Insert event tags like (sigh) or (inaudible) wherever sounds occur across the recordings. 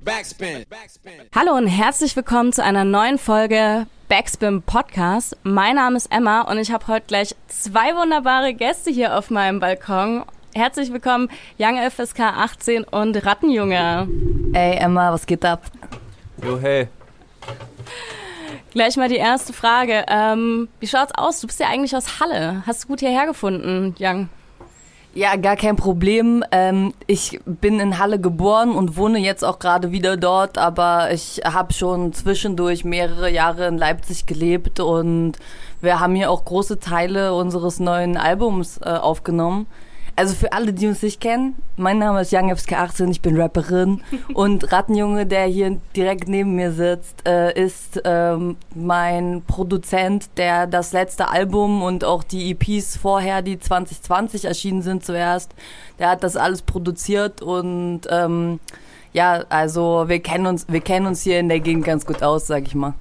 Backspin. Hallo und herzlich willkommen zu einer neuen Folge Backspin Podcast. Mein Name ist Emma und ich habe heute gleich zwei wunderbare Gäste hier auf meinem Balkon. Herzlich willkommen, Young FSK 18 und Rattenjunge. Ey Emma, was geht ab? Jo, hey. Gleich mal die erste Frage. Ähm, wie schaut's aus? Du bist ja eigentlich aus Halle. Hast du gut hierher gefunden, Young? Ja, gar kein Problem. Ähm, ich bin in Halle geboren und wohne jetzt auch gerade wieder dort, aber ich habe schon zwischendurch mehrere Jahre in Leipzig gelebt und wir haben hier auch große Teile unseres neuen Albums äh, aufgenommen. Also für alle, die uns nicht kennen, mein Name ist Young FSK18, ich bin Rapperin (laughs) und Rattenjunge, der hier direkt neben mir sitzt, äh, ist ähm, mein Produzent, der das letzte Album und auch die EPs vorher, die 2020 erschienen sind zuerst, der hat das alles produziert und ähm, ja, also wir kennen uns, wir kennen uns hier in der Gegend ganz gut aus, sag ich mal.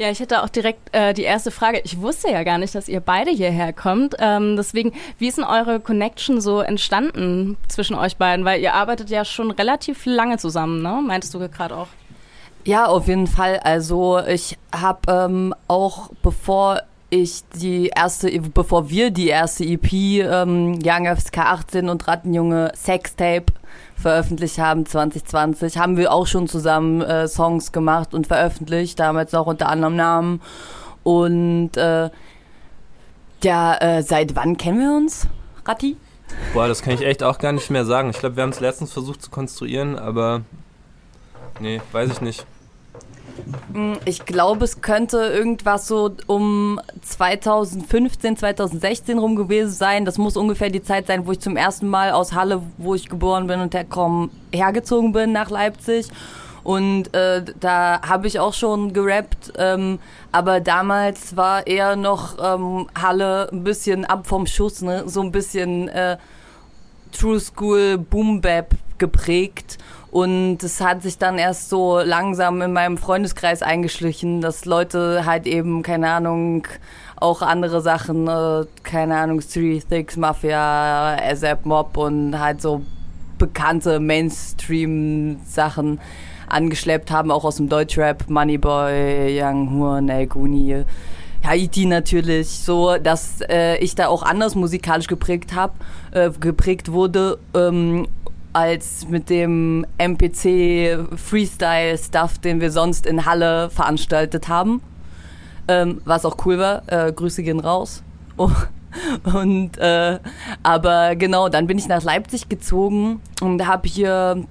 Ja, ich hätte auch direkt äh, die erste Frage. Ich wusste ja gar nicht, dass ihr beide hierher kommt. Ähm, deswegen, wie ist denn eure Connection so entstanden zwischen euch beiden? Weil ihr arbeitet ja schon relativ lange zusammen, ne? Meintest du gerade auch? Ja, auf jeden Fall. Also ich habe ähm, auch bevor ich die erste, bevor wir die erste EP ähm, Young FSK 18 und Rattenjunge Sextape veröffentlicht haben 2020, haben wir auch schon zusammen äh, Songs gemacht und veröffentlicht, damals auch unter anderem Namen. Und äh, ja, äh, seit wann kennen wir uns, Ratti? Boah, das kann ich echt auch gar nicht mehr sagen. Ich glaube, wir haben es letztens versucht zu konstruieren, aber nee, weiß ich nicht. Mm, ich glaube, es könnte irgendwas so um 2015, 2016 rum gewesen sein. Das muss ungefähr die Zeit sein, wo ich zum ersten Mal aus Halle, wo ich geboren bin und herkomme, hergezogen bin nach Leipzig. Und äh, da habe ich auch schon gerappt, ähm, aber damals war eher noch ähm, Halle ein bisschen ab vom Schuss, ne? so ein bisschen äh, True School Boom Bap geprägt. Und es hat sich dann erst so langsam in meinem Freundeskreis eingeschlichen, dass Leute halt eben, keine Ahnung, auch andere Sachen, äh, keine Ahnung, Street Thix, Mafia, ASAP Mob und halt so bekannte Mainstream-Sachen angeschleppt haben, auch aus dem Deutschrap, Moneyboy, Young Horn, El Guni. Haiti natürlich, so dass äh, ich da auch anders musikalisch geprägt habe, äh, geprägt wurde ähm, als mit dem MPC Freestyle Stuff, den wir sonst in Halle veranstaltet haben. Ähm, was auch cool war. Äh, Grüße gehen raus. (laughs) Oh. Und äh, aber genau, dann bin ich nach Leipzig gezogen und habe hier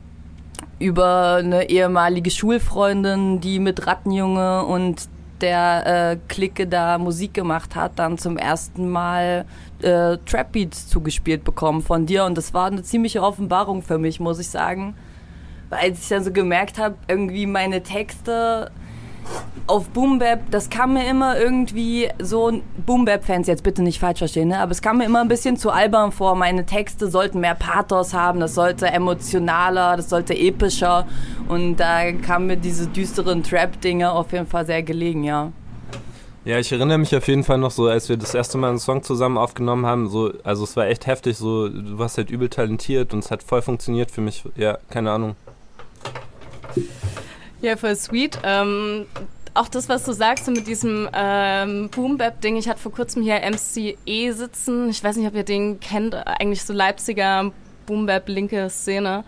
über eine ehemalige Schulfreundin, die mit Rattenjunge und der äh, Clique da Musik gemacht hat, dann zum ersten Mal äh, Trap Beats zugespielt bekommen von dir und das war eine ziemliche Offenbarung für mich, muss ich sagen. Weil als ich dann so gemerkt habe, irgendwie meine Texte auf Boom Bap, das kam mir immer irgendwie so, Boom Bap Fans jetzt bitte nicht falsch verstehen, ne? aber es kam mir immer ein bisschen zu albern vor. Meine Texte sollten mehr Pathos haben, das sollte emotionaler, das sollte epischer und da kamen mir diese düsteren Trap-Dinge auf jeden Fall sehr gelegen, ja. Ja, ich erinnere mich auf jeden Fall noch so, als wir das erste Mal einen Song zusammen aufgenommen haben, so, also es war echt heftig, so, du warst halt übel talentiert und es hat voll funktioniert für mich, ja, keine Ahnung. Ja, voll sweet. Ähm, auch das, was du sagst mit diesem ähm, Boom-Bap-Ding. Ich hatte vor kurzem hier MCE sitzen. Ich weiß nicht, ob ihr den kennt. Eigentlich so Leipziger Boom-Bap-linke Szene.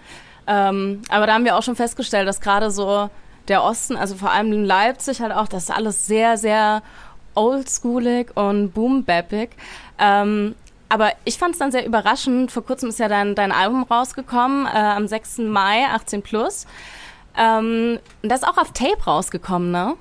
Ähm, aber da haben wir auch schon festgestellt, dass gerade so der Osten, also vor allem in Leipzig halt auch, das ist alles sehr, sehr oldschoolig und boom-bappig. Ähm, aber ich fand es dann sehr überraschend. Vor kurzem ist ja dein, dein Album rausgekommen, äh, am 6. Mai, 18 plus. Ähm, das ist auch auf Tape rausgekommen, ne?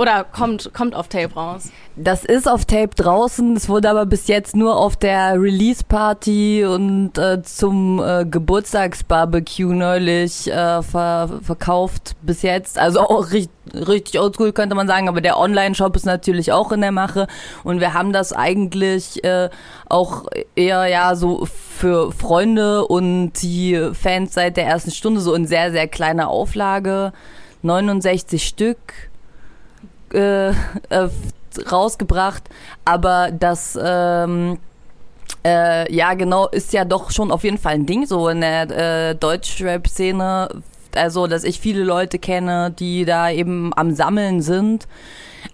Oder kommt, kommt auf Tape raus? Das ist auf Tape draußen, es wurde aber bis jetzt nur auf der Release-Party und äh, zum äh, Geburtstagsbarbecue neulich äh, ver verkauft bis jetzt. Also auch richtig, richtig oldschool könnte man sagen, aber der Online-Shop ist natürlich auch in der Mache und wir haben das eigentlich äh, auch eher ja so für Freunde und die Fans seit der ersten Stunde so in sehr, sehr kleiner Auflage. 69 Stück äh, äh, rausgebracht, aber das ähm, Äh, ja, genau, ist ja doch schon auf jeden Fall ein Ding so in der äh, Deutschrap-Szene. Also, dass ich viele Leute kenne, die da eben am Sammeln sind.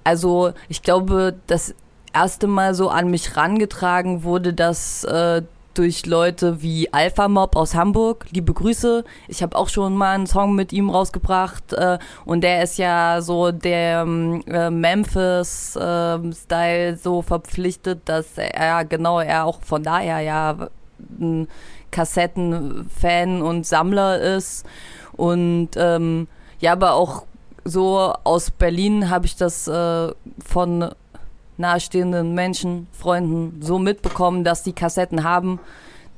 Also, ich glaube, das erste Mal so an mich rangetragen wurde, dass äh, durch Leute wie Alpha Mob aus Hamburg. Liebe Grüße. Ich habe auch schon mal einen Song mit ihm rausgebracht äh, und der ist ja so der ähm, äh, Memphis-Style äh, so verpflichtet, dass er genau er auch von daher ja ein Kassettenfan und Sammler ist und ähm, ja, aber auch so aus Berlin habe ich das äh, von nahestehenden Menschen, Freunden so mitbekommen, dass die Kassetten haben,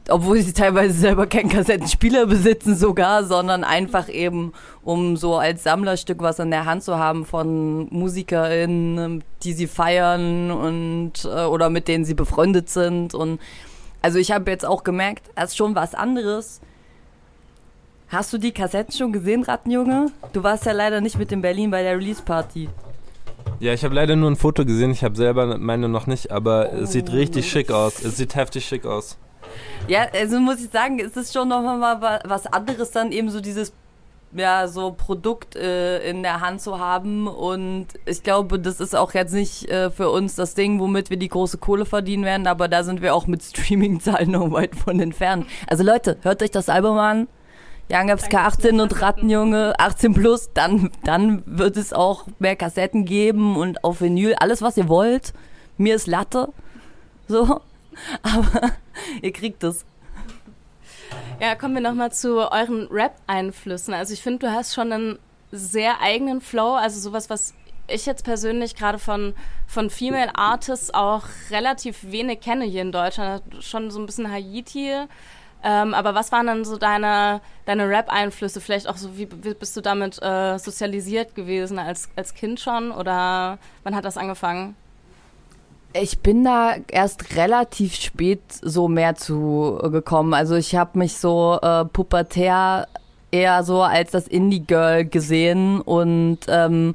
obwohl sie teilweise selber keinen Kassettenspieler besitzen sogar, sondern einfach eben, um so als Sammlerstück was in der Hand zu haben von MusikerInnen, die sie feiern und äh, oder mit denen sie befreundet sind. Und also ich habe jetzt auch gemerkt, das ist schon was anderes. Hast du die Kassetten schon gesehen, Rattenjunge? Du warst ja leider nicht mit in Berlin bei der Release-Party. Ja, ich habe leider nur ein Foto gesehen, ich habe selber meine noch nicht, aber es sieht richtig schick aus. Es sieht heftig schick aus. Ja, also muss ich sagen, es ist schon nochmal was anderes dann eben so dieses ja, so Produkt äh, in der Hand zu haben. Und ich glaube, das ist auch jetzt nicht äh, für uns das Ding, womit wir die große Kohle verdienen werden, aber da sind wir auch mit Streaming-Zahlen noch weit von entfernt. Also Leute, hört euch das Album an. Young FSK 18 und Rattenjunge 18 plus, dann, dann wird es auch mehr Kassetten geben und auf Vinyl, alles was ihr wollt. Mir ist Latte. So. (laughs) Aber ihr kriegt es. Ja, kommen wir nochmal zu euren Rap-Einflüssen. Also ich finde, du hast schon einen sehr eigenen Flow, also sowas, was ich jetzt persönlich gerade von, von Female Artists auch relativ wenig kenne hier in Deutschland. Schon so ein bisschen Haiti ähm, aber was waren dann so deine, deine Rap-Einflüsse? Vielleicht auch so, wie, wie bist du damit äh, sozialisiert gewesen als, als Kind schon? Oder wann hat das angefangen? Ich bin da erst relativ spät so mehr zu gekommen. Also ich habe mich so äh, pubertär eher so als das Indie-Girl gesehen und ähm,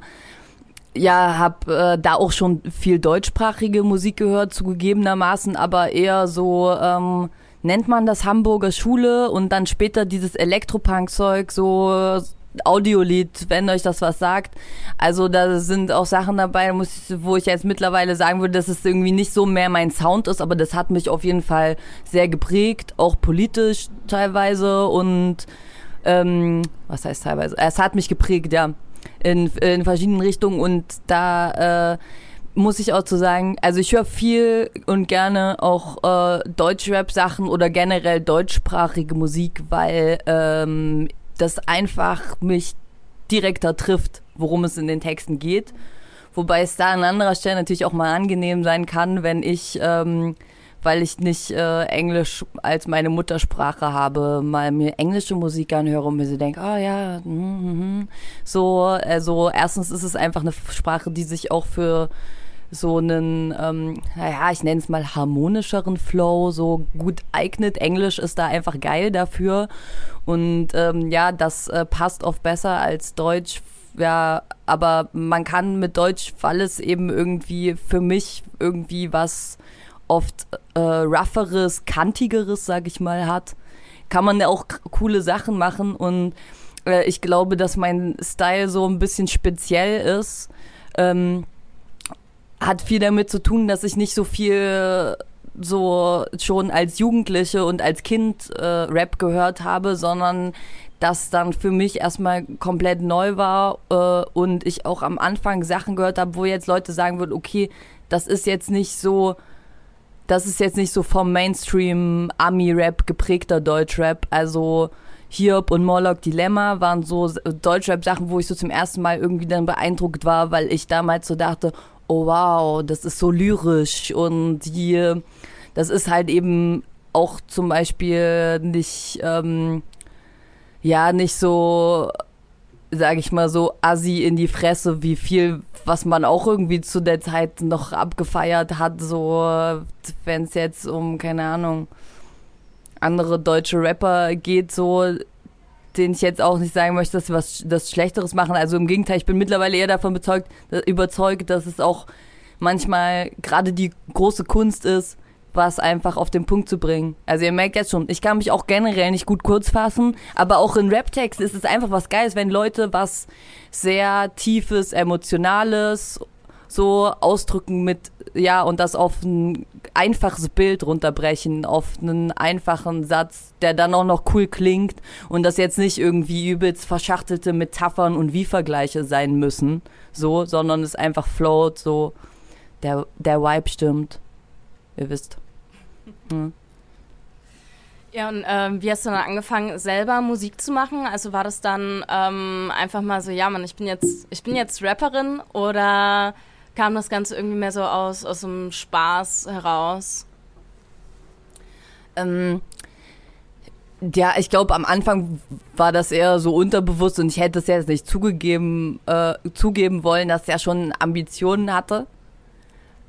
ja, habe äh, da auch schon viel deutschsprachige Musik gehört, zugegebenermaßen, aber eher so... Ähm, nennt man das Hamburger Schule und dann später dieses Elektropunk-Zeug, so Audiolied, wenn euch das was sagt. Also da sind auch Sachen dabei, wo ich jetzt mittlerweile sagen würde, dass es irgendwie nicht so mehr mein Sound ist, aber das hat mich auf jeden Fall sehr geprägt, auch politisch teilweise und ähm, was heißt teilweise? Es hat mich geprägt, ja, in, in verschiedenen Richtungen und da äh, muss ich auch zu sagen, also ich höre viel und gerne auch äh, Deutschrap-Sachen oder generell deutschsprachige Musik, weil ähm, das einfach mich direkter trifft, worum es in den Texten geht. Wobei es da an anderer Stelle natürlich auch mal angenehm sein kann, wenn ich, ähm, weil ich nicht äh, Englisch als meine Muttersprache habe, mal mir englische Musik anhöre und mir so denke, ah oh, ja, mm, mm, so, also erstens ist es einfach eine Sprache, die sich auch für so einen, ähm, naja, ich nenne es mal harmonischeren Flow, so gut eignet. Englisch ist da einfach geil dafür. Und ähm, ja, das äh, passt oft besser als Deutsch. Ja, aber man kann mit Deutsch, weil es eben irgendwie für mich irgendwie was oft äh, rougheres, kantigeres, sag ich mal, hat, kann man auch coole Sachen machen. Und äh, ich glaube, dass mein Style so ein bisschen speziell ist. Ähm, hat viel damit zu tun, dass ich nicht so viel so schon als Jugendliche und als Kind äh, Rap gehört habe, sondern das dann für mich erstmal komplett neu war äh, und ich auch am Anfang Sachen gehört habe, wo jetzt Leute sagen würden, okay, das ist jetzt nicht so, das ist jetzt nicht so vom Mainstream Ami-Rap geprägter Deutschrap, also Hiob und Morlock Dilemma waren so Deutschrap-Sachen, wo ich so zum ersten Mal irgendwie dann beeindruckt war, weil ich damals so dachte, oh wow, das ist so lyrisch und die, das ist halt eben auch zum Beispiel nicht, ähm, ja, nicht so, sag ich mal, so assi in die Fresse, wie viel, was man auch irgendwie zu der Zeit noch abgefeiert hat, so, wenn es jetzt um, keine Ahnung, andere deutsche Rapper geht, so, den ich jetzt auch nicht sagen möchte, dass sie was das Schlechteres machen. Also im Gegenteil, ich bin mittlerweile eher davon überzeugt, überzeugt dass es auch manchmal gerade die große Kunst ist, was einfach auf den Punkt zu bringen. Also ihr merkt jetzt schon, ich kann mich auch generell nicht gut kurz fassen, aber auch in Rap-Text ist es einfach was Geiles, wenn Leute was sehr tiefes, emotionales so ausdrücken mit, ja, und das auf ein einfaches Bild runterbrechen, auf einen einfachen Satz, der dann auch noch cool klingt und das jetzt nicht irgendwie übelst verschachtelte Metaphern und Wie-Vergleiche sein müssen, so, sondern es einfach float, so, der, der Vibe stimmt. Ihr wisst. Hm. Ja, und ähm, wie hast du dann angefangen, selber Musik zu machen? Also war das dann ähm, einfach mal so, ja, Mann, ich bin jetzt, ich bin jetzt Rapperin oder kam das Ganze irgendwie mehr so aus, aus dem Spaß heraus? Ähm, ja, ich glaube, am Anfang war das eher so unterbewusst und ich hätte es jetzt nicht zugegeben, äh, zugeben wollen, dass er schon Ambitionen hatte.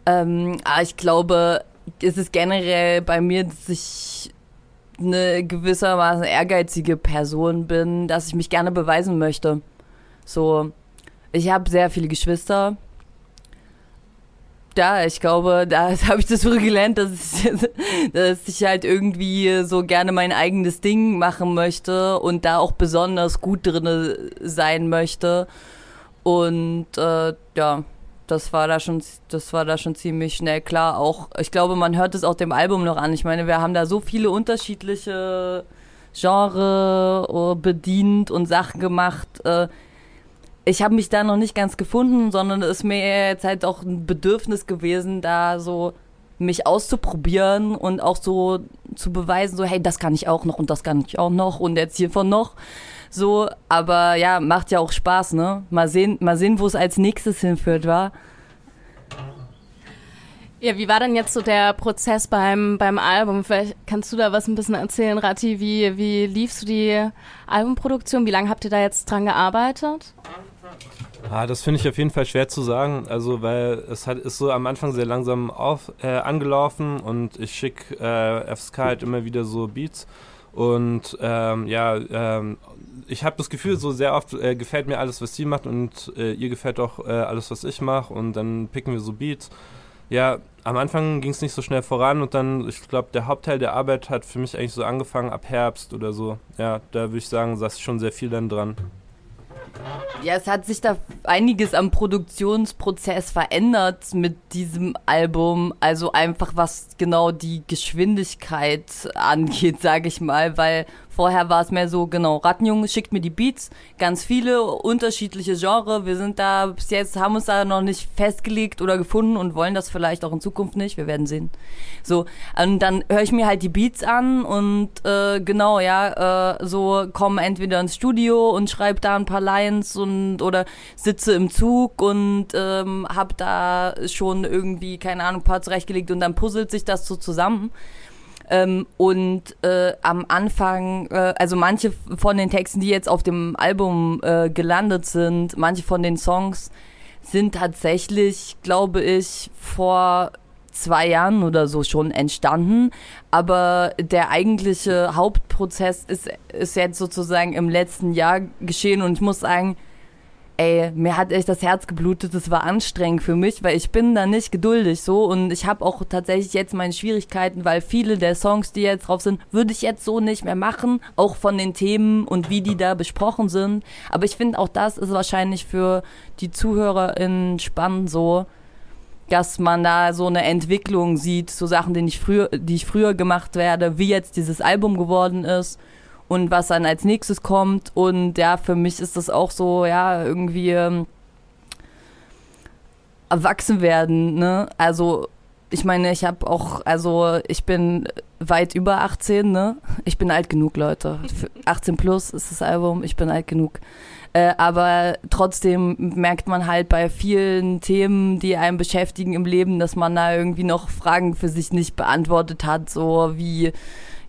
Ähm, aber ich glaube, es ist generell bei mir, dass ich eine gewissermaßen ehrgeizige Person bin, dass ich mich gerne beweisen möchte. So, ich habe sehr viele Geschwister. Ja, ich glaube, da (laughs) habe ich das früh gelernt, dass ich, (laughs) dass ich halt irgendwie so gerne mein eigenes Ding machen möchte und da auch besonders gut drin sein möchte. Und äh, ja, das war da schon, das war da schon ziemlich schnell klar. Auch, ich glaube, man hört es auch dem Album noch an. Ich meine, wir haben da so viele unterschiedliche Genre oh, bedient und Sachen gemacht. Äh, ich habe mich da noch nicht ganz gefunden, sondern es ist mir jetzt halt auch ein Bedürfnis gewesen, da so mich auszuprobieren und auch so zu beweisen, so hey, das kann ich auch noch und das kann ich auch noch und jetzt hiervon noch. So, aber ja, macht ja auch Spaß, ne? Mal sehen, mal sehen, wo es als nächstes hinführt, war. Ja, wie war denn jetzt so der Prozess beim, beim Album? Vielleicht kannst du da was ein bisschen erzählen, Rati. Wie, wie liefst du die Albumproduktion? Wie lange habt ihr da jetzt dran gearbeitet? Ah, das finde ich auf jeden Fall schwer zu sagen, also weil es hat, ist so am Anfang sehr langsam auf, äh, angelaufen und ich schicke äh, FSK halt immer wieder so Beats und ähm, ja, ähm, ich habe das Gefühl, so sehr oft äh, gefällt mir alles, was sie macht und äh, ihr gefällt auch äh, alles, was ich mache und dann picken wir so Beats. Ja, am Anfang ging es nicht so schnell voran und dann, ich glaube, der Hauptteil der Arbeit hat für mich eigentlich so angefangen ab Herbst oder so. Ja, da würde ich sagen, saß schon sehr viel dann dran. Ja, es hat sich da einiges am Produktionsprozess verändert mit diesem Album. Also einfach was genau die Geschwindigkeit (laughs) angeht, sage ich mal, weil Vorher war es mehr so, genau, Rattenjunge schickt mir die Beats, ganz viele unterschiedliche Genre. Wir sind da bis jetzt, haben uns da noch nicht festgelegt oder gefunden und wollen das vielleicht auch in Zukunft nicht. Wir werden sehen. So, und dann höre ich mir halt die Beats an und äh, genau, ja, äh, so komme entweder ins Studio und schreibe da ein paar Lines und oder sitze im Zug und ähm, habe da schon irgendwie, keine Ahnung, ein paar zurechtgelegt und dann puzzelt sich das so zusammen. Ähm, und äh, am Anfang, äh, also manche von den Texten, die jetzt auf dem Album äh, gelandet sind, manche von den Songs sind tatsächlich, glaube ich, vor zwei Jahren oder so schon entstanden. Aber der eigentliche Hauptprozess ist, ist jetzt sozusagen im letzten Jahr geschehen und ich muss sagen, ey, mir hat echt das Herz geblutet, das war anstrengend für mich, weil ich bin da nicht geduldig so und ich habe auch tatsächlich jetzt meine Schwierigkeiten, weil viele der Songs, die jetzt drauf sind, würde ich jetzt so nicht mehr machen, auch von den Themen und wie die da besprochen sind. Aber ich finde auch das ist wahrscheinlich für die ZuhörerInnen spannend so, dass man da so eine Entwicklung sieht, so Sachen, die ich früher, die ich früher gemacht werde, wie jetzt dieses Album geworden ist und was dann als nächstes kommt. Und ja, für mich ist das auch so, ja, irgendwie ähm, erwachsen werden, ne? Also, ich meine, ich habe auch, also ich bin weit über 18, ne? Ich bin alt genug, Leute. 18 plus ist das Album, ich bin alt genug. Äh, aber trotzdem merkt man halt bei vielen Themen, die einen beschäftigen im Leben, dass man da irgendwie noch Fragen für sich nicht beantwortet hat, so wie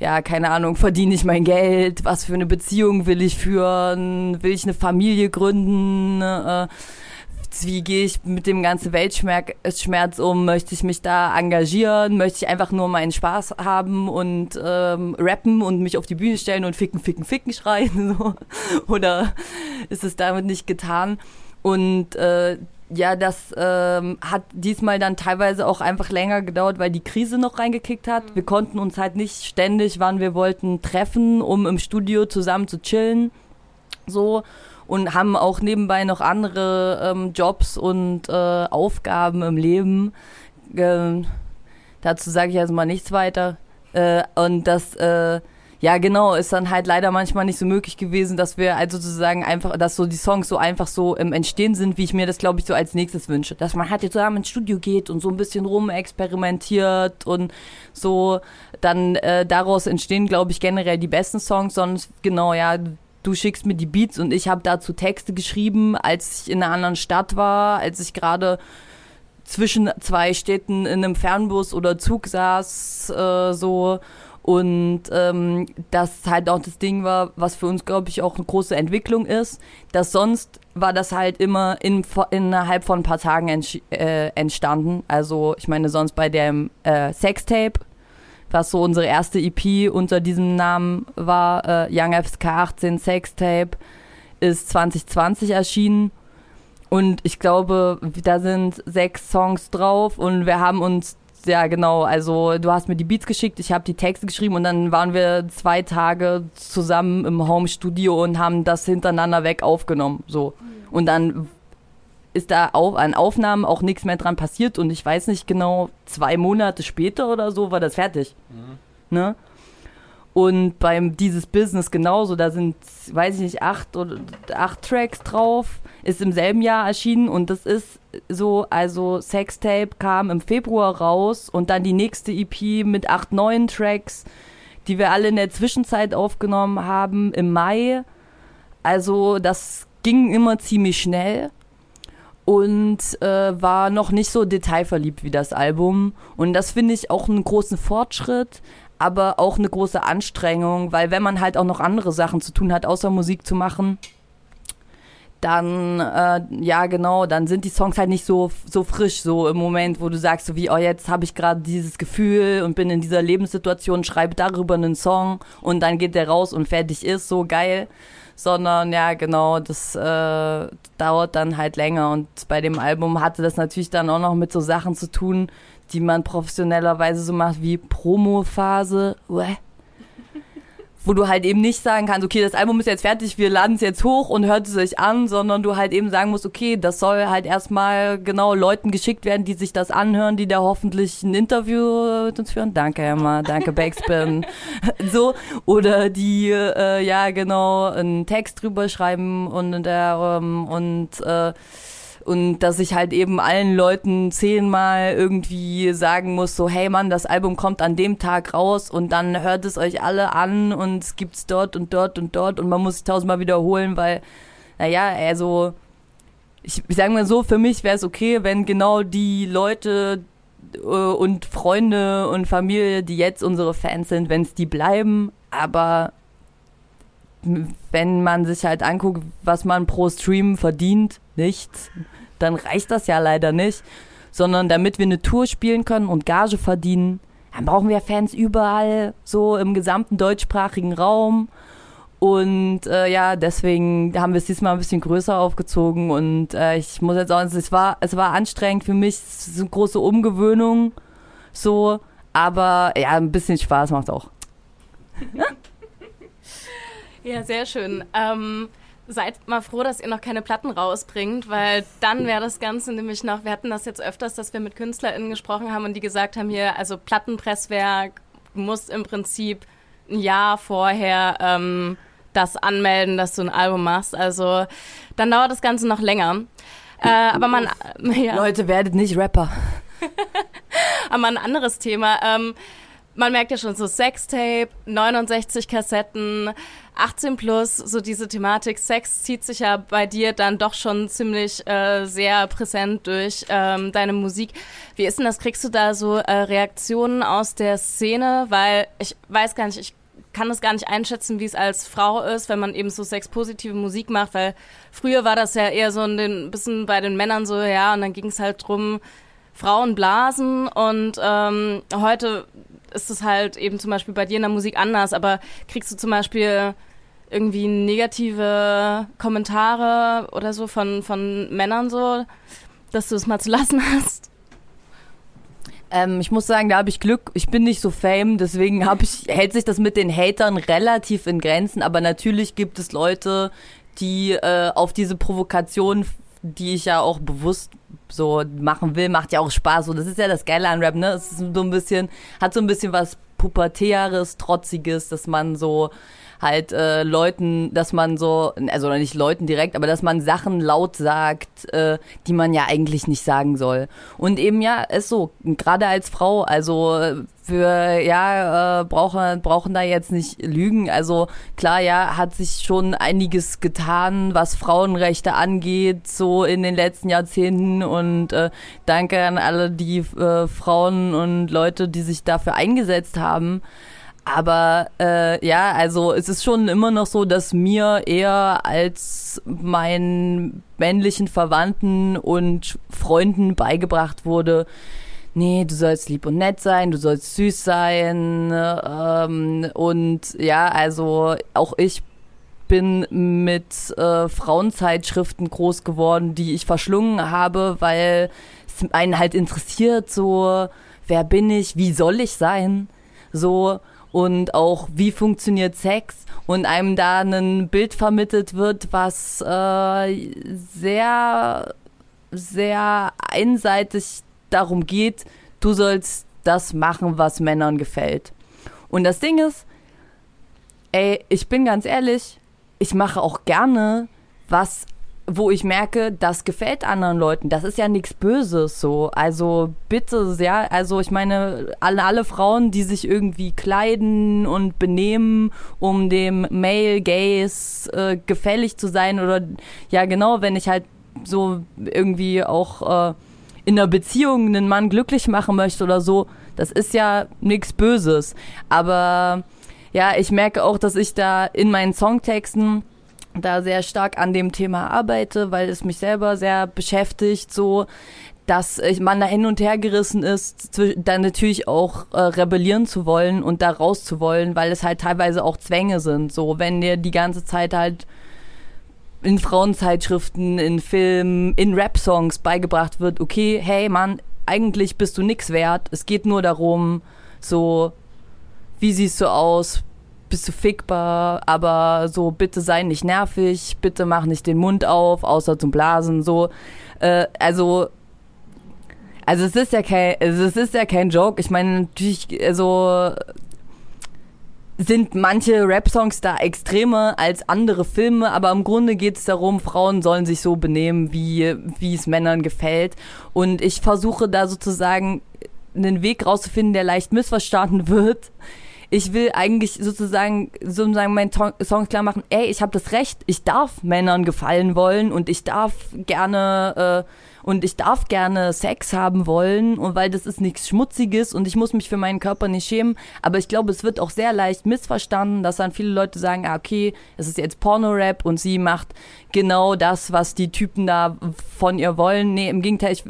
ja, keine Ahnung, verdiene ich mein Geld, was für eine Beziehung will ich führen, will ich eine Familie gründen, äh, wie gehe ich mit dem ganzen Weltschmerz um, möchte ich mich da engagieren, möchte ich einfach nur meinen Spaß haben und ähm, rappen und mich auf die Bühne stellen und ficken, ficken, ficken schreien, (laughs) so. oder ist es damit nicht getan? Und äh, ja, das ähm, hat diesmal dann teilweise auch einfach länger gedauert, weil die Krise noch reingekickt hat. Wir konnten uns halt nicht ständig, wann wir wollten, treffen, um im Studio zusammen zu chillen. So. Und haben auch nebenbei noch andere ähm, Jobs und äh, Aufgaben im Leben. Ähm, dazu sage ich erstmal nichts weiter. Äh, und das äh, ja, genau, ist dann halt leider manchmal nicht so möglich gewesen, dass wir also sozusagen einfach, dass so die Songs so einfach so im Entstehen sind, wie ich mir das, glaube ich, so als nächstes wünsche. Dass man halt jetzt zusammen ins Studio geht und so ein bisschen rumexperimentiert und so dann äh, daraus entstehen, glaube ich, generell die besten Songs, sonst genau, ja, du schickst mir die Beats und ich habe dazu Texte geschrieben, als ich in einer anderen Stadt war, als ich gerade zwischen zwei Städten in einem Fernbus oder Zug saß, äh, so und ähm, das halt auch das Ding war, was für uns, glaube ich, auch eine große Entwicklung ist, dass sonst war das halt immer in, innerhalb von ein paar Tagen äh, entstanden. Also ich meine, sonst bei dem äh, Sextape, was so unsere erste EP unter diesem Namen war, äh, Young FSK 18 Sextape, ist 2020 erschienen. Und ich glaube, da sind sechs Songs drauf und wir haben uns ja, genau. Also du hast mir die Beats geschickt, ich habe die Texte geschrieben und dann waren wir zwei Tage zusammen im Home-Studio und haben das hintereinander weg aufgenommen. So. Und dann ist da auf, an Aufnahmen auch nichts mehr dran passiert und ich weiß nicht genau, zwei Monate später oder so war das fertig. Mhm. Ne? Und beim dieses Business genauso, da sind, weiß ich nicht, acht oder acht Tracks drauf, ist im selben Jahr erschienen und das ist so, also Sextape kam im Februar raus und dann die nächste EP mit acht neuen Tracks, die wir alle in der Zwischenzeit aufgenommen haben im Mai. Also das ging immer ziemlich schnell und äh, war noch nicht so detailverliebt wie das Album. Und das finde ich auch einen großen Fortschritt, aber auch eine große Anstrengung, weil wenn man halt auch noch andere Sachen zu tun hat, außer Musik zu machen, dann, äh, ja genau, dann sind die Songs halt nicht so, so frisch, so im Moment, wo du sagst, so wie, oh, jetzt habe ich gerade dieses Gefühl und bin in dieser Lebenssituation, schreibe darüber einen Song und dann geht der raus und fertig ist, so geil. Sondern ja, genau, das äh, dauert dann halt länger. Und bei dem Album hatte das natürlich dann auch noch mit so Sachen zu tun, die man professionellerweise so macht wie Promo-Phase. Uäh wo du halt eben nicht sagen kannst, okay, das Album ist jetzt fertig, wir laden es jetzt hoch und hört es euch an, sondern du halt eben sagen musst, okay, das soll halt erstmal genau Leuten geschickt werden, die sich das anhören, die da hoffentlich ein Interview mit uns führen. Danke, Emma, danke, Backspin. (laughs) so, oder die, äh, ja, genau, einen Text drüber schreiben und, ähm, und, äh, und dass ich halt eben allen Leuten zehnmal irgendwie sagen muss, so hey Mann, das Album kommt an dem Tag raus und dann hört es euch alle an und es gibt's dort und dort und dort und man muss es tausendmal wiederholen, weil, naja, also ich, ich sage mal so, für mich wäre es okay, wenn genau die Leute äh, und Freunde und Familie, die jetzt unsere Fans sind, wenn es die bleiben, aber wenn man sich halt anguckt, was man pro Stream verdient, nichts dann reicht das ja leider nicht. Sondern damit wir eine Tour spielen können und Gage verdienen, dann brauchen wir Fans überall, so im gesamten deutschsprachigen Raum. Und äh, ja, deswegen haben wir es diesmal ein bisschen größer aufgezogen. Und äh, ich muss jetzt sagen, es war, es war anstrengend für mich, es ist eine große Umgewöhnung. So, aber ja, ein bisschen Spaß macht auch. (laughs) ja, sehr schön. Ähm, Seid mal froh, dass ihr noch keine Platten rausbringt, weil dann wäre das Ganze nämlich noch, wir hatten das jetzt öfters, dass wir mit KünstlerInnen gesprochen haben und die gesagt haben hier, also Plattenpresswerk muss im Prinzip ein Jahr vorher ähm, das anmelden, dass du ein Album machst. Also dann dauert das Ganze noch länger. Äh, aber man, (laughs) ja. Leute, werdet nicht Rapper. (laughs) aber ein anderes Thema. Ähm, man merkt ja schon so Sextape, 69 Kassetten, 18 plus, so diese Thematik Sex zieht sich ja bei dir dann doch schon ziemlich äh, sehr präsent durch ähm, deine Musik. Wie ist denn das? Kriegst du da so äh, Reaktionen aus der Szene? Weil ich weiß gar nicht, ich kann das gar nicht einschätzen, wie es als Frau ist, wenn man eben so sexpositive Musik macht, weil früher war das ja eher so ein bisschen bei den Männern so, ja, und dann ging es halt drum, Frauen blasen und ähm, heute ist es halt eben zum Beispiel bei dir in der Musik anders, aber kriegst du zum Beispiel irgendwie negative Kommentare oder so von, von Männern so, dass du es mal zu lassen hast? Ähm, ich muss sagen, da habe ich Glück. Ich bin nicht so fame, deswegen ich, hält sich das mit den Hatern relativ in Grenzen. Aber natürlich gibt es Leute, die äh, auf diese Provokation, die ich ja auch bewusst so machen will, macht ja auch Spaß. Und das ist ja das Geile an Rap, ne? Es ist so ein bisschen, hat so ein bisschen was Pubertäres, Trotziges, dass man so halt äh, Leuten, dass man so, also nicht Leuten direkt, aber dass man Sachen laut sagt, äh, die man ja eigentlich nicht sagen soll. Und eben ja, ist so, gerade als Frau, also wir ja äh, brauchen brauchen da jetzt nicht lügen. Also klar, ja, hat sich schon einiges getan, was Frauenrechte angeht, so in den letzten Jahrzehnten. Und äh, danke an alle die äh, Frauen und Leute, die sich dafür eingesetzt haben. Aber äh, ja, also es ist schon immer noch so, dass mir eher als meinen männlichen Verwandten und Freunden beigebracht wurde, nee, du sollst lieb und nett sein, du sollst süß sein. Ähm, und ja, also auch ich bin mit äh, Frauenzeitschriften groß geworden, die ich verschlungen habe, weil es einen halt interessiert, so, wer bin ich, wie soll ich sein, so und auch wie funktioniert Sex und einem da ein Bild vermittelt wird, was äh, sehr, sehr einseitig darum geht, du sollst das machen, was Männern gefällt. Und das Ding ist, ey, ich bin ganz ehrlich, ich mache auch gerne was wo ich merke, das gefällt anderen Leuten. Das ist ja nichts Böses so. Also bitte, ja, also ich meine, alle, alle Frauen, die sich irgendwie kleiden und benehmen, um dem Male Gaze äh, gefällig zu sein oder ja genau, wenn ich halt so irgendwie auch äh, in einer Beziehung einen Mann glücklich machen möchte oder so, das ist ja nichts Böses. Aber ja, ich merke auch, dass ich da in meinen Songtexten da sehr stark an dem Thema arbeite, weil es mich selber sehr beschäftigt, so dass man da hin und her gerissen ist, dann natürlich auch äh, rebellieren zu wollen und da raus zu wollen, weil es halt teilweise auch Zwänge sind. So, wenn dir die ganze Zeit halt in Frauenzeitschriften, in Filmen, in Rap-Songs beigebracht wird, okay, hey Mann, eigentlich bist du nix wert. Es geht nur darum, so, wie siehst du aus? bist du fickbar, aber so bitte sei nicht nervig, bitte mach nicht den Mund auf, außer zum Blasen, so. Äh, also, also es ist ja kein, also es ist ja kein Joke. Ich meine, natürlich, also sind manche Rap-Songs da extremer als andere Filme, aber im Grunde geht es darum, Frauen sollen sich so benehmen, wie, wie es Männern gefällt. Und ich versuche da sozusagen einen Weg rauszufinden, der leicht missverstanden (laughs) wird ich will eigentlich sozusagen sozusagen meinen Song klar machen, ey, ich habe das Recht, ich darf Männern gefallen wollen und ich darf gerne äh, und ich darf gerne Sex haben wollen und weil das ist nichts Schmutziges und ich muss mich für meinen Körper nicht schämen. Aber ich glaube, es wird auch sehr leicht missverstanden, dass dann viele Leute sagen, ah, okay, es ist jetzt Porno-Rap und sie macht genau das, was die Typen da von ihr wollen. Nee, im Gegenteil, ich,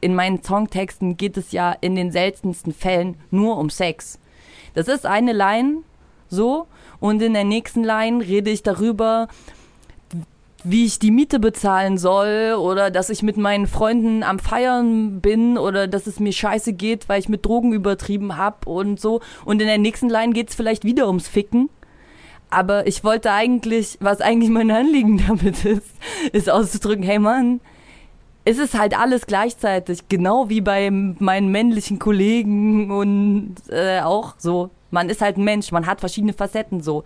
in meinen Songtexten geht es ja in den seltensten Fällen nur um Sex. Das ist eine Line, so. Und in der nächsten Line rede ich darüber, wie ich die Miete bezahlen soll oder dass ich mit meinen Freunden am Feiern bin oder dass es mir scheiße geht, weil ich mit Drogen übertrieben habe und so. Und in der nächsten Line geht es vielleicht wieder ums Ficken. Aber ich wollte eigentlich, was eigentlich mein Anliegen (laughs) damit ist, ist auszudrücken, hey Mann, es ist halt alles gleichzeitig, genau wie bei meinen männlichen Kollegen und äh, auch so. Man ist halt ein Mensch, man hat verschiedene Facetten so.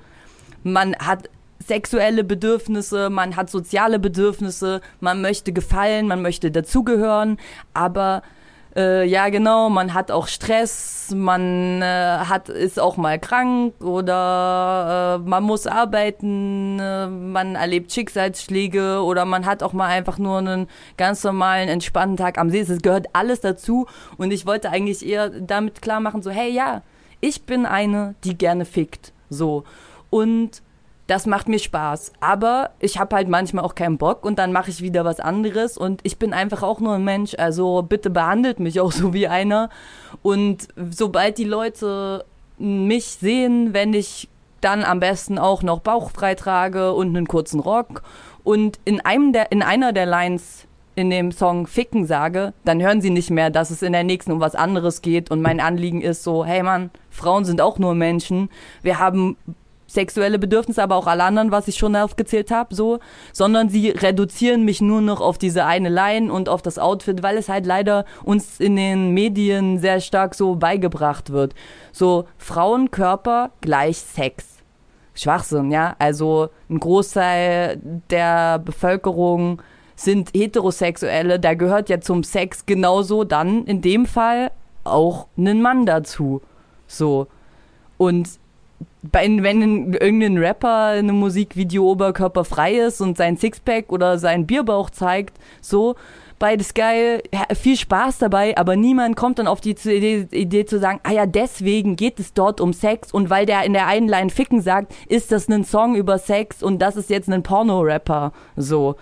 Man hat sexuelle Bedürfnisse, man hat soziale Bedürfnisse, man möchte gefallen, man möchte dazugehören, aber äh, ja, genau, man hat auch Stress, man äh, hat, ist auch mal krank oder äh, man muss arbeiten, äh, man erlebt Schicksalsschläge oder man hat auch mal einfach nur einen ganz normalen, entspannten Tag am See. Es gehört alles dazu und ich wollte eigentlich eher damit klar machen, so, hey, ja, ich bin eine, die gerne fickt, so. Und das macht mir Spaß. Aber ich habe halt manchmal auch keinen Bock und dann mache ich wieder was anderes und ich bin einfach auch nur ein Mensch. Also bitte behandelt mich auch (laughs) so wie einer. Und sobald die Leute mich sehen, wenn ich dann am besten auch noch bauchfrei trage und einen kurzen Rock und in einem der in einer der Lines in dem Song Ficken sage, dann hören sie nicht mehr, dass es in der nächsten um was anderes geht und mein Anliegen ist so, hey Mann, Frauen sind auch nur Menschen. Wir haben sexuelle Bedürfnisse, aber auch alle anderen, was ich schon aufgezählt habe, so, sondern sie reduzieren mich nur noch auf diese eine Line und auf das Outfit, weil es halt leider uns in den Medien sehr stark so beigebracht wird. So Frauenkörper gleich Sex. Schwachsinn, ja. Also ein Großteil der Bevölkerung sind Heterosexuelle, da gehört ja zum Sex genauso dann in dem Fall auch ein Mann dazu. So. Und wenn irgendein Rapper in einem Musikvideo oberkörperfrei ist und sein Sixpack oder seinen Bierbauch zeigt, so, beides geil, viel Spaß dabei, aber niemand kommt dann auf die Idee, Idee, zu sagen, ah ja, deswegen geht es dort um Sex und weil der in der einen Line Ficken sagt, ist das ein Song über Sex und das ist jetzt ein Porno-Rapper, so.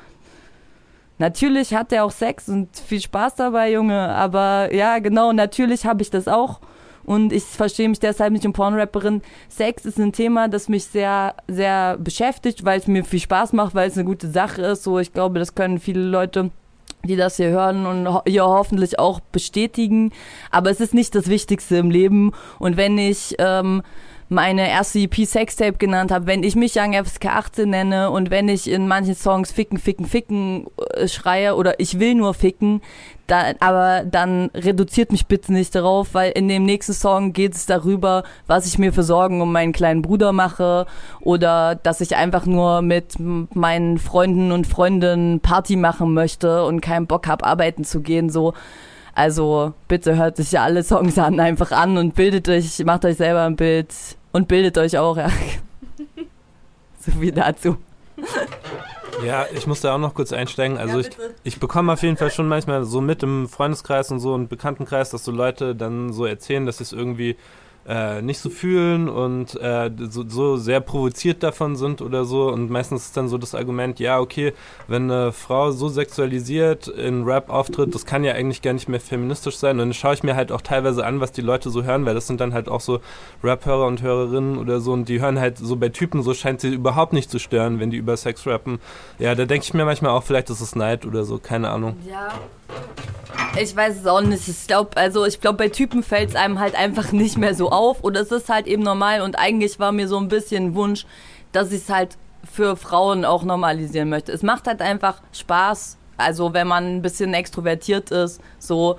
Natürlich hat er auch Sex und viel Spaß dabei, Junge, aber ja, genau, natürlich habe ich das auch und ich verstehe mich deshalb nicht um Pornorapperin. Sex ist ein Thema, das mich sehr, sehr beschäftigt, weil es mir viel Spaß macht, weil es eine gute Sache ist. So, ich glaube, das können viele Leute die das hier hören und ho ja hoffentlich auch bestätigen. Aber es ist nicht das Wichtigste im Leben. Und wenn ich ähm, meine erste EP Sextape genannt habe, wenn ich mich Young FSK 18 nenne und wenn ich in manchen Songs Ficken, Ficken, Ficken äh, schreie oder ich will nur ficken, da, aber dann reduziert mich bitte nicht darauf, weil in dem nächsten Song geht es darüber, was ich mir für Sorgen um meinen kleinen Bruder mache oder dass ich einfach nur mit meinen Freunden und Freundinnen Party machen möchte und keinen Bock habe, arbeiten zu gehen, so. Also bitte hört sich ja alle Songs an, einfach an und bildet euch, macht euch selber ein Bild und bildet euch auch, ja. (laughs) so viel dazu. (laughs) Ja, ich muss da auch noch kurz einsteigen. Also ja, ich, ich bekomme auf jeden Fall schon manchmal so mit im Freundeskreis und so und Bekanntenkreis, dass so Leute dann so erzählen, dass sie es irgendwie äh, nicht so fühlen und äh, so, so, sehr provoziert davon sind oder so. Und meistens ist dann so das Argument, ja, okay, wenn eine Frau so sexualisiert in Rap auftritt, das kann ja eigentlich gar nicht mehr feministisch sein. Und dann schaue ich mir halt auch teilweise an, was die Leute so hören, weil das sind dann halt auch so Rap-Hörer und Hörerinnen oder so und die hören halt so bei Typen, so scheint sie überhaupt nicht zu stören, wenn die über Sex rappen. Ja, da denke ich mir manchmal auch, vielleicht ist es Neid oder so, keine Ahnung. Ja. Ich weiß es auch nicht. Ich glaube, also ich glaube, bei Typen fällt es einem halt einfach nicht mehr so auf. Und es ist halt eben normal. Und eigentlich war mir so ein bisschen Wunsch, dass ich es halt für Frauen auch normalisieren möchte. Es macht halt einfach Spaß. Also wenn man ein bisschen extrovertiert ist, so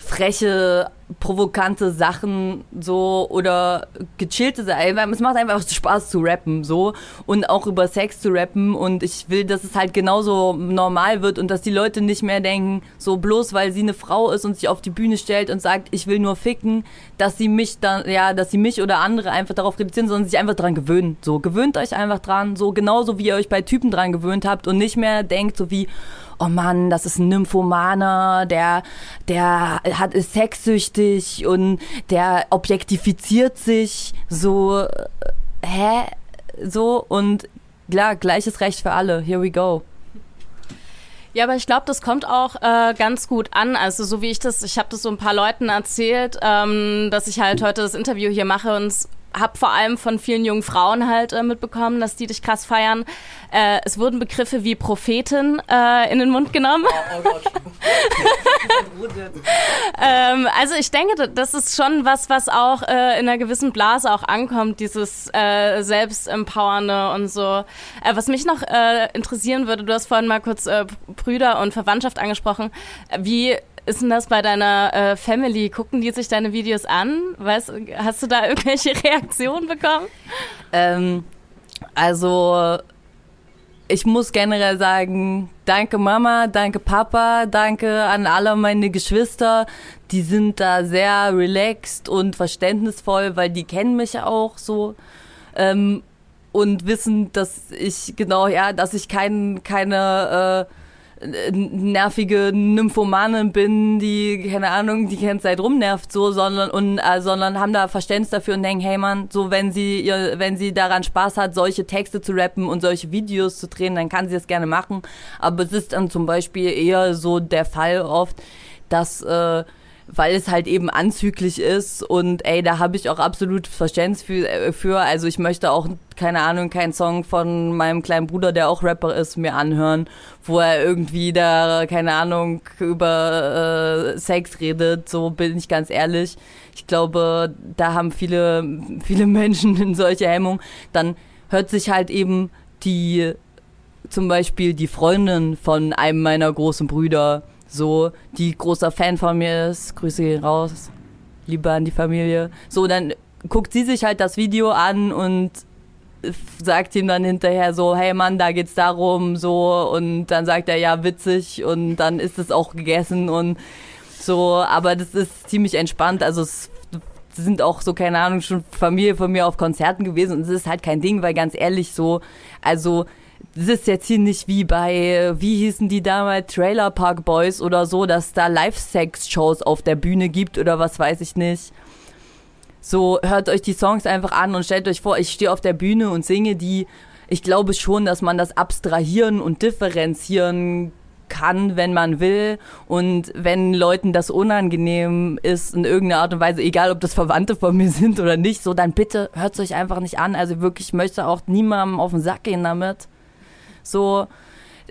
freche provokante Sachen so oder gechillte Sachen. Es macht einfach Spaß zu rappen so und auch über Sex zu rappen und ich will, dass es halt genauso normal wird und dass die Leute nicht mehr denken, so bloß weil sie eine Frau ist und sich auf die Bühne stellt und sagt, ich will nur ficken, dass sie mich dann, ja, dass sie mich oder andere einfach darauf reduzieren, sondern sich einfach dran gewöhnen. So, gewöhnt euch einfach dran, so genauso wie ihr euch bei Typen dran gewöhnt habt und nicht mehr denkt so wie, oh Mann, das ist ein Nymphomaner, der, der hat, ist sexsüchtig und der objektifiziert sich so, äh, hä? So und klar, gleiches Recht für alle. Here we go. Ja, aber ich glaube, das kommt auch äh, ganz gut an. Also so wie ich das, ich habe das so ein paar Leuten erzählt, ähm, dass ich halt heute das Interview hier mache und habe vor allem von vielen jungen Frauen halt äh, mitbekommen, dass die dich krass feiern. Äh, es wurden Begriffe wie Prophetin äh, in den Mund genommen. Oh, oh (laughs) ähm, also ich denke, das ist schon was, was auch äh, in einer gewissen Blase auch ankommt, dieses äh, Selbstempowernde und so. Äh, was mich noch interessieren würde, du hast vorhin mal kurz Brüder und Verwandtschaft angesprochen. Wie ist denn das bei deiner äh, Family? Gucken die sich deine Videos an? Weißt, hast du da (laughs) irgendwelche Reaktionen bekommen? Ähm, also ich muss generell sagen, danke Mama, danke Papa, danke an alle meine Geschwister. Die sind da sehr relaxed und verständnisvoll, weil die kennen mich auch so. Ähm, und wissen, dass ich genau, ja, dass ich kein, keine äh, nervige Nymphomanin bin, die, keine Ahnung, die ganze Zeit rumnervt, so, sondern, und, äh, sondern haben da Verständnis dafür und denken, hey man, so, wenn sie, ihr, wenn sie daran Spaß hat, solche Texte zu rappen und solche Videos zu drehen, dann kann sie das gerne machen. Aber es ist dann zum Beispiel eher so der Fall oft, dass, äh, weil es halt eben anzüglich ist und ey, da habe ich auch absolut Verständnis für, äh, für. Also ich möchte auch, keine Ahnung, keinen Song von meinem kleinen Bruder, der auch Rapper ist, mir anhören, wo er irgendwie da, keine Ahnung, über äh, Sex redet, so bin ich ganz ehrlich. Ich glaube, da haben viele, viele Menschen in (laughs) solche Hemmung. Dann hört sich halt eben die, zum Beispiel die Freundin von einem meiner großen Brüder so, die großer Fan von mir ist, Grüße gehen raus, Liebe an die Familie. So, dann guckt sie sich halt das Video an und sagt ihm dann hinterher so, hey Mann, da geht's darum, so, und dann sagt er, ja, witzig, und dann ist es auch gegessen und so, aber das ist ziemlich entspannt, also es sind auch so, keine Ahnung, schon Familie von mir auf Konzerten gewesen und es ist halt kein Ding, weil ganz ehrlich so, also das ist jetzt hier nicht wie bei, wie hießen die damals, Trailer Park Boys oder so, dass da Live-Sex-Shows auf der Bühne gibt oder was weiß ich nicht. So, hört euch die Songs einfach an und stellt euch vor, ich stehe auf der Bühne und singe die. Ich glaube schon, dass man das abstrahieren und differenzieren kann, wenn man will. Und wenn Leuten das unangenehm ist in irgendeiner Art und Weise, egal ob das Verwandte von mir (laughs) sind oder nicht, so dann bitte hört es euch einfach nicht an. Also wirklich, ich möchte auch niemandem auf den Sack gehen damit. So,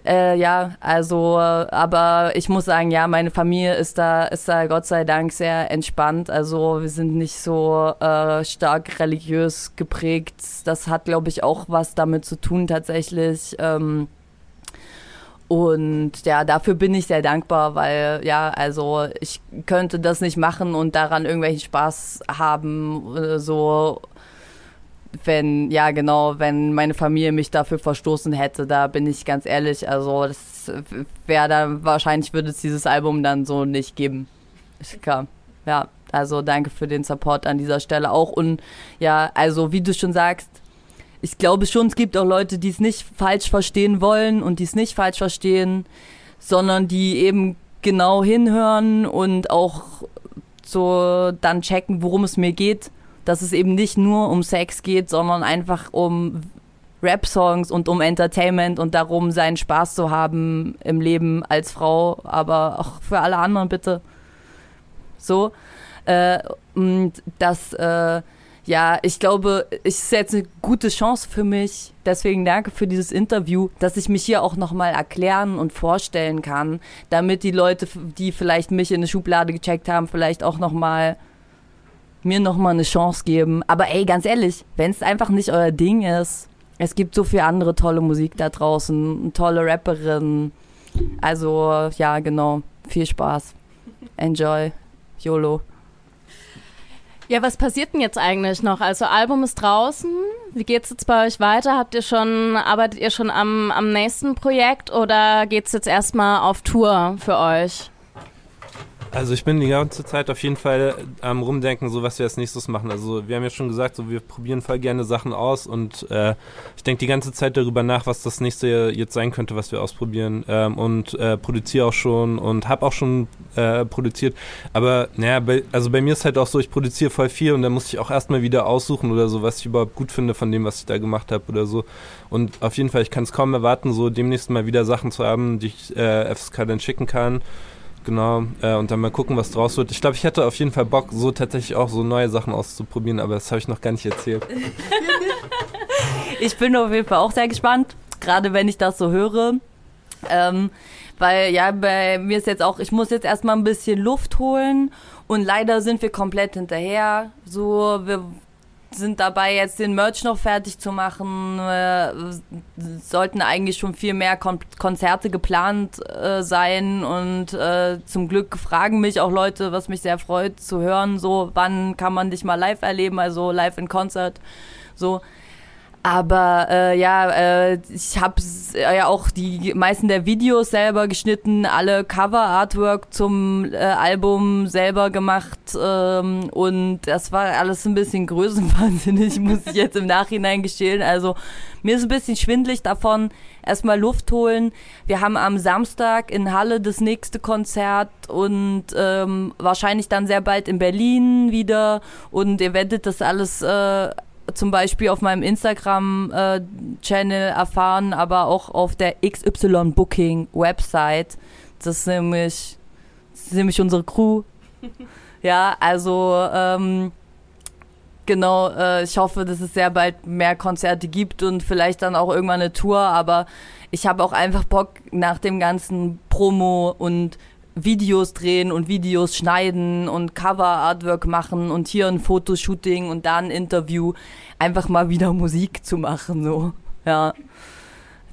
äh, ja, also, aber ich muss sagen, ja, meine Familie ist da, ist da Gott sei Dank sehr entspannt. Also wir sind nicht so äh, stark religiös geprägt. Das hat, glaube ich, auch was damit zu tun tatsächlich. Ähm, und ja, dafür bin ich sehr dankbar, weil ja, also ich könnte das nicht machen und daran irgendwelchen Spaß haben, äh, so wenn, ja genau, wenn meine Familie mich dafür verstoßen hätte, da bin ich ganz ehrlich, also das wäre dann, wahrscheinlich würde es dieses Album dann so nicht geben. Ist klar. Ja, also danke für den Support an dieser Stelle auch und ja, also wie du schon sagst, ich glaube schon, es gibt auch Leute, die es nicht falsch verstehen wollen und die es nicht falsch verstehen, sondern die eben genau hinhören und auch so dann checken, worum es mir geht dass es eben nicht nur um Sex geht, sondern einfach um Rap-Songs und um Entertainment und darum, seinen Spaß zu haben im Leben als Frau, aber auch für alle anderen bitte. So. Äh, und das, äh, ja, ich glaube, es ist jetzt eine gute Chance für mich. Deswegen danke für dieses Interview, dass ich mich hier auch nochmal erklären und vorstellen kann, damit die Leute, die vielleicht mich in eine Schublade gecheckt haben, vielleicht auch nochmal mir nochmal eine Chance geben. Aber ey, ganz ehrlich, wenn es einfach nicht euer Ding ist, es gibt so viel andere tolle Musik da draußen, tolle Rapperinnen. Also, ja, genau. Viel Spaß. Enjoy. YOLO. Ja, was passiert denn jetzt eigentlich noch? Also Album ist draußen. Wie geht's jetzt bei euch weiter? Habt ihr schon, arbeitet ihr schon am, am nächsten Projekt oder geht's jetzt erstmal auf Tour für euch? Also ich bin die ganze Zeit auf jeden Fall am rumdenken, so was wir als nächstes machen. Also wir haben ja schon gesagt, so wir probieren voll gerne Sachen aus und äh, ich denke die ganze Zeit darüber nach, was das nächste jetzt sein könnte, was wir ausprobieren ähm, und äh, produziere auch schon und habe auch schon äh, produziert. Aber naja, bei, also bei mir ist halt auch so, ich produziere voll viel und dann muss ich auch erstmal wieder aussuchen oder so, was ich überhaupt gut finde von dem, was ich da gemacht habe oder so. Und auf jeden Fall, ich kann es kaum erwarten, so demnächst mal wieder Sachen zu haben, die ich äh, FSK dann schicken kann. Genau, äh, und dann mal gucken, was draus wird. Ich glaube, ich hätte auf jeden Fall Bock, so tatsächlich auch so neue Sachen auszuprobieren, aber das habe ich noch gar nicht erzählt. (laughs) ich bin auf jeden Fall auch sehr gespannt, gerade wenn ich das so höre. Ähm, weil ja, bei mir ist jetzt auch, ich muss jetzt erstmal ein bisschen Luft holen und leider sind wir komplett hinterher. So, wir sind dabei, jetzt den Merch noch fertig zu machen. Wir sollten eigentlich schon viel mehr Kon Konzerte geplant äh, sein und äh, zum Glück fragen mich auch Leute, was mich sehr freut zu hören, so wann kann man dich mal live erleben, also live in Konzert, so. Aber äh, ja, äh, ich habe äh, ja auch die meisten der Videos selber geschnitten, alle Cover-Artwork zum äh, Album selber gemacht ähm, und das war alles ein bisschen größenwahnsinnig, (laughs) muss ich jetzt im Nachhinein gestehen. Also mir ist ein bisschen schwindlig davon. Erstmal Luft holen. Wir haben am Samstag in Halle das nächste Konzert und ähm, wahrscheinlich dann sehr bald in Berlin wieder und ihr werdet das alles äh, zum Beispiel auf meinem Instagram-Channel erfahren, aber auch auf der XY Booking Website. Das ist nämlich, das ist nämlich unsere Crew. (laughs) Ja, also ähm, genau, äh, ich hoffe, dass es sehr bald mehr Konzerte gibt und vielleicht dann auch irgendwann eine Tour, aber ich habe auch einfach Bock nach dem ganzen Promo und Videos drehen und Videos schneiden und Cover-Artwork machen und hier ein Fotoshooting und da ein Interview, einfach mal wieder Musik zu machen, so, ja.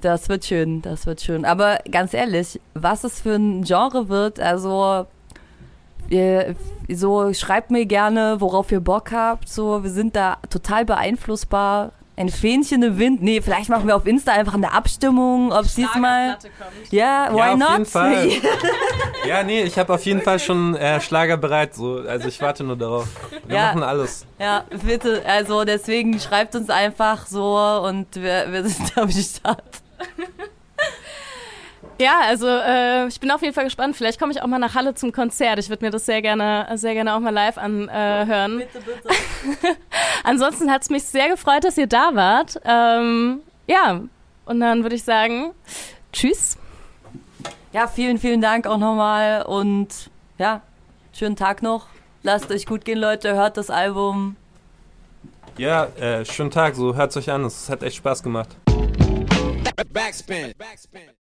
Das wird schön, das wird schön. Aber ganz ehrlich, was es für ein Genre wird, also so schreibt mir gerne, worauf ihr Bock habt. So, wir sind da total beeinflussbar. Ein Fähnchen im Wind. Nee, vielleicht machen wir auf Insta einfach eine Abstimmung, ob es diesmal. Ja, why ja, auf not? jeden Fall. (laughs) ja, nee, ich habe auf jeden Fall schon äh, Schlager bereit. So. Also ich warte nur darauf. Wir Ja. machen alles. Ja, bitte. Also deswegen schreibt uns einfach so und wir, wir sind (laughs) am Start. Ja, also äh, ich bin auf jeden Fall gespannt. Vielleicht komme ich auch mal nach Halle zum Konzert. Ich würde mir das sehr gerne, sehr gerne auch mal live anhören. Bitte, bitte. (laughs) Ansonsten hat es mich sehr gefreut, dass ihr da wart. Ähm, ja, und dann würde ich sagen, tschüss. Ja, vielen, vielen Dank auch nochmal und ja, schönen Tag noch. Lasst euch gut gehen, Leute. Hört das Album. Ja, äh, schönen Tag. So hört's euch an. Es hat echt Spaß gemacht. Backspin. Backspin.